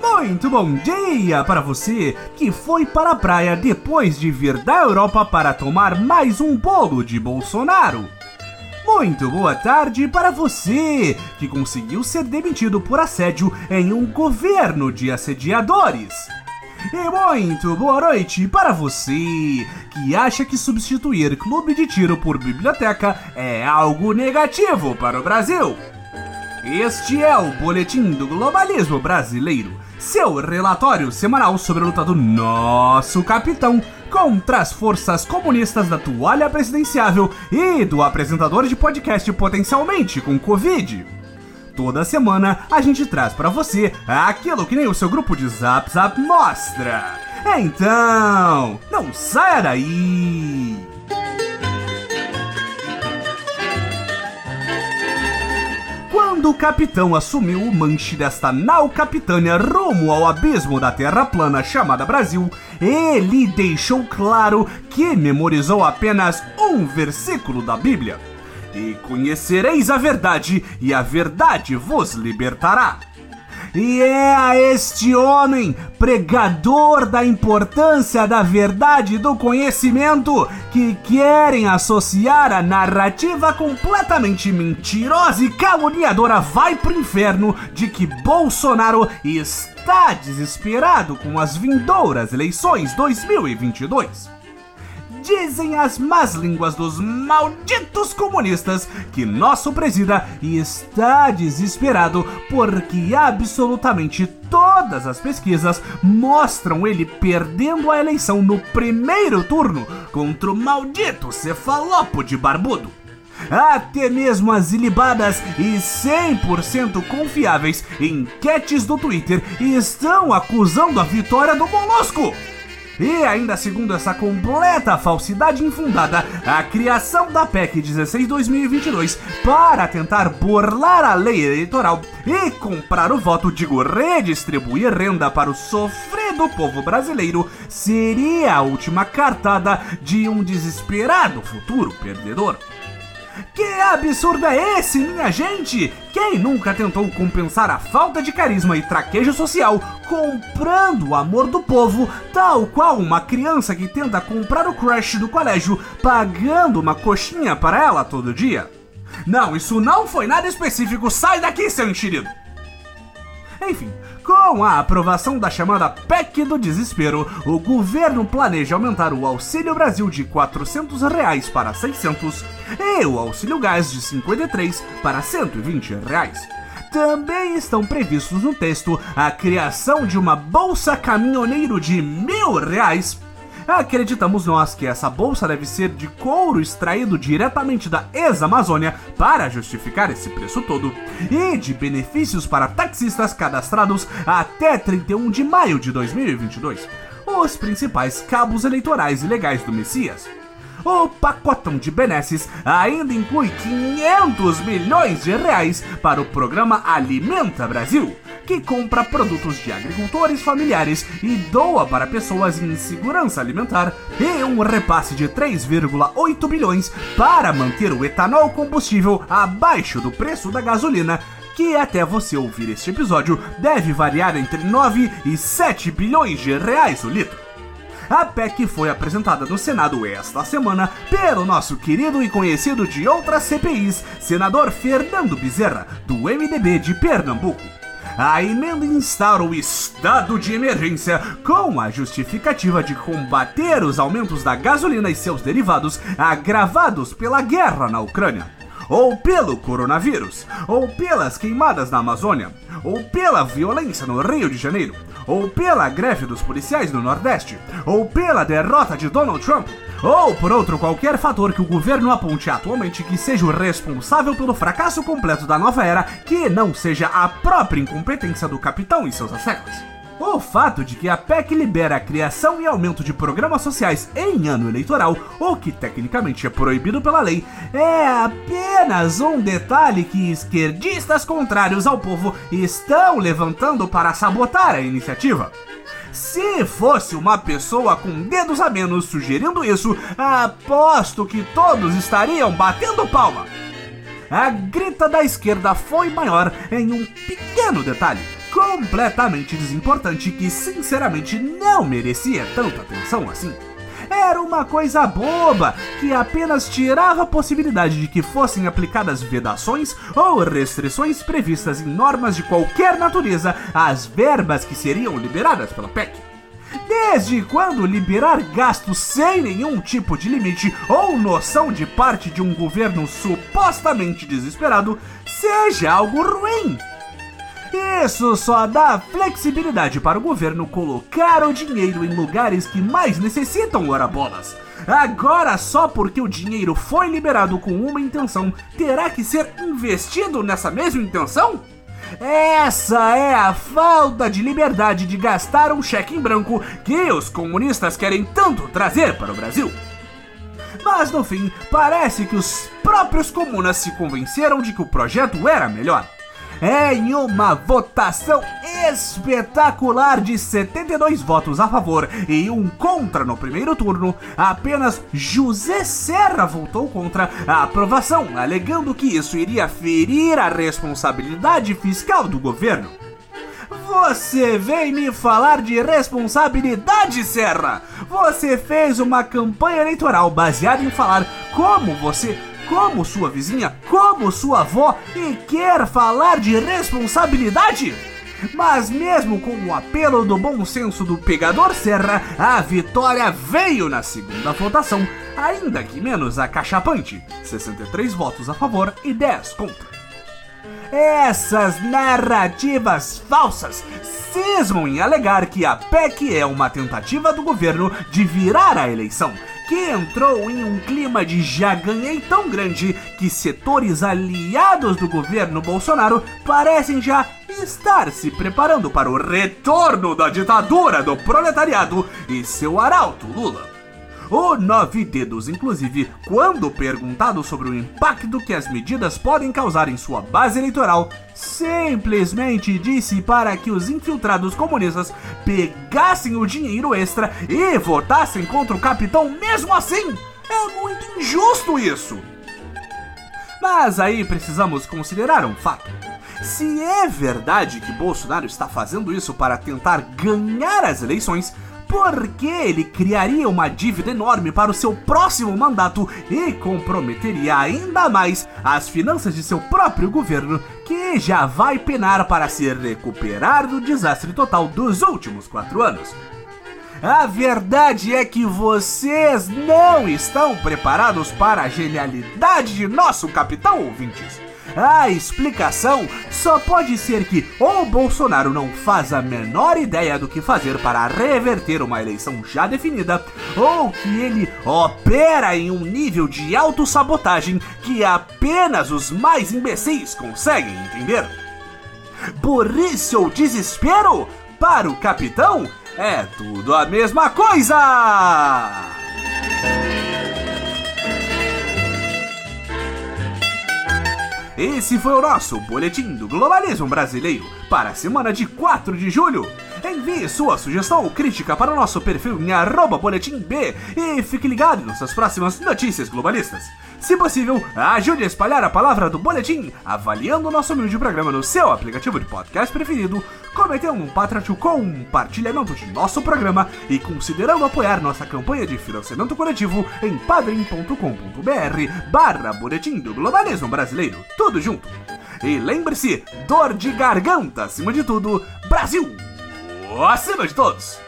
Muito bom dia para você que foi para a praia depois de vir da Europa para tomar mais um bolo de Bolsonaro. Muito boa tarde para você que conseguiu ser demitido por assédio em um governo de assediadores. E muito boa noite para você que acha que substituir clube de tiro por biblioteca é algo negativo para o Brasil. Este é o Boletim do Globalismo Brasileiro, seu relatório semanal sobre a luta do nosso capitão contra as forças comunistas da toalha presidenciável e do apresentador de podcast potencialmente com Covid. Toda semana a gente traz para você aquilo que nem o seu grupo de Zap Zap mostra. Então, não saia daí! Quando o capitão assumiu o manche desta nau capitânia rumo ao abismo da terra plana chamada Brasil, ele deixou claro que memorizou apenas um versículo da Bíblia e conhecereis a verdade, e a verdade vos libertará. E é a este homem, pregador da importância da verdade e do conhecimento, que querem associar a narrativa completamente mentirosa e caluniadora vai pro inferno de que Bolsonaro está desesperado com as vindouras eleições 2022. Dizem as más línguas dos malditos comunistas que nosso presida está desesperado porque absolutamente todas as pesquisas mostram ele perdendo a eleição no primeiro turno contra o maldito cefalopo de barbudo. Até mesmo as ilibadas e 100% confiáveis enquetes do Twitter estão acusando a vitória do Molusco. E ainda segundo essa completa falsidade infundada, a criação da PEC 16-2022 para tentar burlar a lei eleitoral e comprar o voto, digo, redistribuir renda para o sofrido povo brasileiro, seria a última cartada de um desesperado futuro perdedor. Que absurdo é esse, minha gente? Quem nunca tentou compensar a falta de carisma e traquejo social comprando o amor do povo, tal qual uma criança que tenta comprar o crush do colégio pagando uma coxinha para ela todo dia? Não, isso não foi nada específico, sai daqui, seu enxerido! Enfim, com a aprovação da chamada PEC do Desespero, o governo planeja aumentar o Auxílio Brasil de 400 reais para 600 e o Auxílio Gás de 53 para 120 reais. Também estão previstos no texto a criação de uma bolsa caminhoneiro de mil reais Acreditamos nós que essa bolsa deve ser de couro extraído diretamente da ex-Amazônia para justificar esse preço todo, e de benefícios para taxistas cadastrados até 31 de maio de 2022, os principais cabos eleitorais e legais do Messias. O pacotão de benesses ainda inclui 500 milhões de reais para o programa Alimenta Brasil, que compra produtos de agricultores familiares e doa para pessoas em insegurança alimentar, e um repasse de 3,8 bilhões para manter o etanol combustível abaixo do preço da gasolina que até você ouvir este episódio deve variar entre 9 e 7 bilhões de reais o litro. A PEC foi apresentada no Senado esta semana pelo nosso querido e conhecido de outras CPIs, senador Fernando Bezerra, do MDB de Pernambuco. A emenda instaura o estado de emergência com a justificativa de combater os aumentos da gasolina e seus derivados agravados pela guerra na Ucrânia ou pelo coronavírus, ou pelas queimadas na Amazônia, ou pela violência no Rio de Janeiro, ou pela greve dos policiais no Nordeste, ou pela derrota de Donald Trump, ou por outro qualquer fator que o governo aponte atualmente que seja o responsável pelo fracasso completo da nova era, que não seja a própria incompetência do capitão e seus asseclas. O fato de que a PEC libera a criação e aumento de programas sociais em ano eleitoral, o que tecnicamente é proibido pela lei, é apenas um detalhe que esquerdistas contrários ao povo estão levantando para sabotar a iniciativa. Se fosse uma pessoa com dedos a menos sugerindo isso, aposto que todos estariam batendo palma. A grita da esquerda foi maior em um pequeno detalhe, completamente desimportante que sinceramente não merecia tanta atenção assim. Era uma coisa boba, que apenas tirava a possibilidade de que fossem aplicadas vedações ou restrições previstas em normas de qualquer natureza às verbas que seriam liberadas pela PEC. Desde quando liberar gastos sem nenhum tipo de limite ou noção de parte de um governo supostamente desesperado seja algo ruim? Isso só dá flexibilidade para o governo colocar o dinheiro em lugares que mais necessitam ora bolas. Agora, só porque o dinheiro foi liberado com uma intenção, terá que ser investido nessa mesma intenção? Essa é a falta de liberdade de gastar um cheque em branco que os comunistas querem tanto trazer para o Brasil. Mas no fim, parece que os próprios comunas se convenceram de que o projeto era melhor em uma votação espetacular de 72 votos a favor e um contra no primeiro turno, apenas José Serra votou contra a aprovação, alegando que isso iria ferir a responsabilidade fiscal do governo. Você vem me falar de responsabilidade, Serra? Você fez uma campanha eleitoral baseada em falar como você como sua vizinha, como sua avó e quer falar de responsabilidade? Mas mesmo com o apelo do bom senso do pegador Serra, a vitória veio na segunda votação, ainda que menos acachapante, 63 votos a favor e 10 contra. Essas narrativas falsas cismam em alegar que a PEC é uma tentativa do governo de virar a eleição, que entrou em um clima de já ganhei tão grande que setores aliados do governo Bolsonaro parecem já estar se preparando para o retorno da ditadura do proletariado e seu arauto Lula. O Nove Dedos, inclusive, quando perguntado sobre o impacto que as medidas podem causar em sua base eleitoral, simplesmente disse para que os infiltrados comunistas pegassem o dinheiro extra e votassem contra o capitão mesmo assim. É muito injusto isso. Mas aí precisamos considerar um fato. Se é verdade que Bolsonaro está fazendo isso para tentar ganhar as eleições, porque ele criaria uma dívida enorme para o seu próximo mandato e comprometeria ainda mais as finanças de seu próprio governo, que já vai penar para se recuperar do desastre total dos últimos quatro anos. A verdade é que vocês não estão preparados para a genialidade de nosso capitão, ouvintes. A explicação só pode ser que ou Bolsonaro não faz a menor ideia do que fazer para reverter uma eleição já definida, ou que ele opera em um nível de autossabotagem que apenas os mais imbecis conseguem entender. Burrice ou desespero? Para o capitão, é tudo a mesma coisa! Esse foi o nosso Boletim do Globalismo Brasileiro para a semana de 4 de julho. Envie sua sugestão ou crítica para o nosso perfil em arroba boletim B e fique ligado em nossas próximas notícias globalistas. Se possível, ajude a espalhar a palavra do boletim, avaliando o nosso humilde programa no seu aplicativo de podcast preferido, cometendo um patrocínio com um compartilhamento de nosso programa e considerando apoiar nossa campanha de financiamento coletivo em padrim.com.br barra boletim do globalismo brasileiro. Tudo junto. E lembre-se, dor de garganta acima de tudo, Brasil! Acima de todos!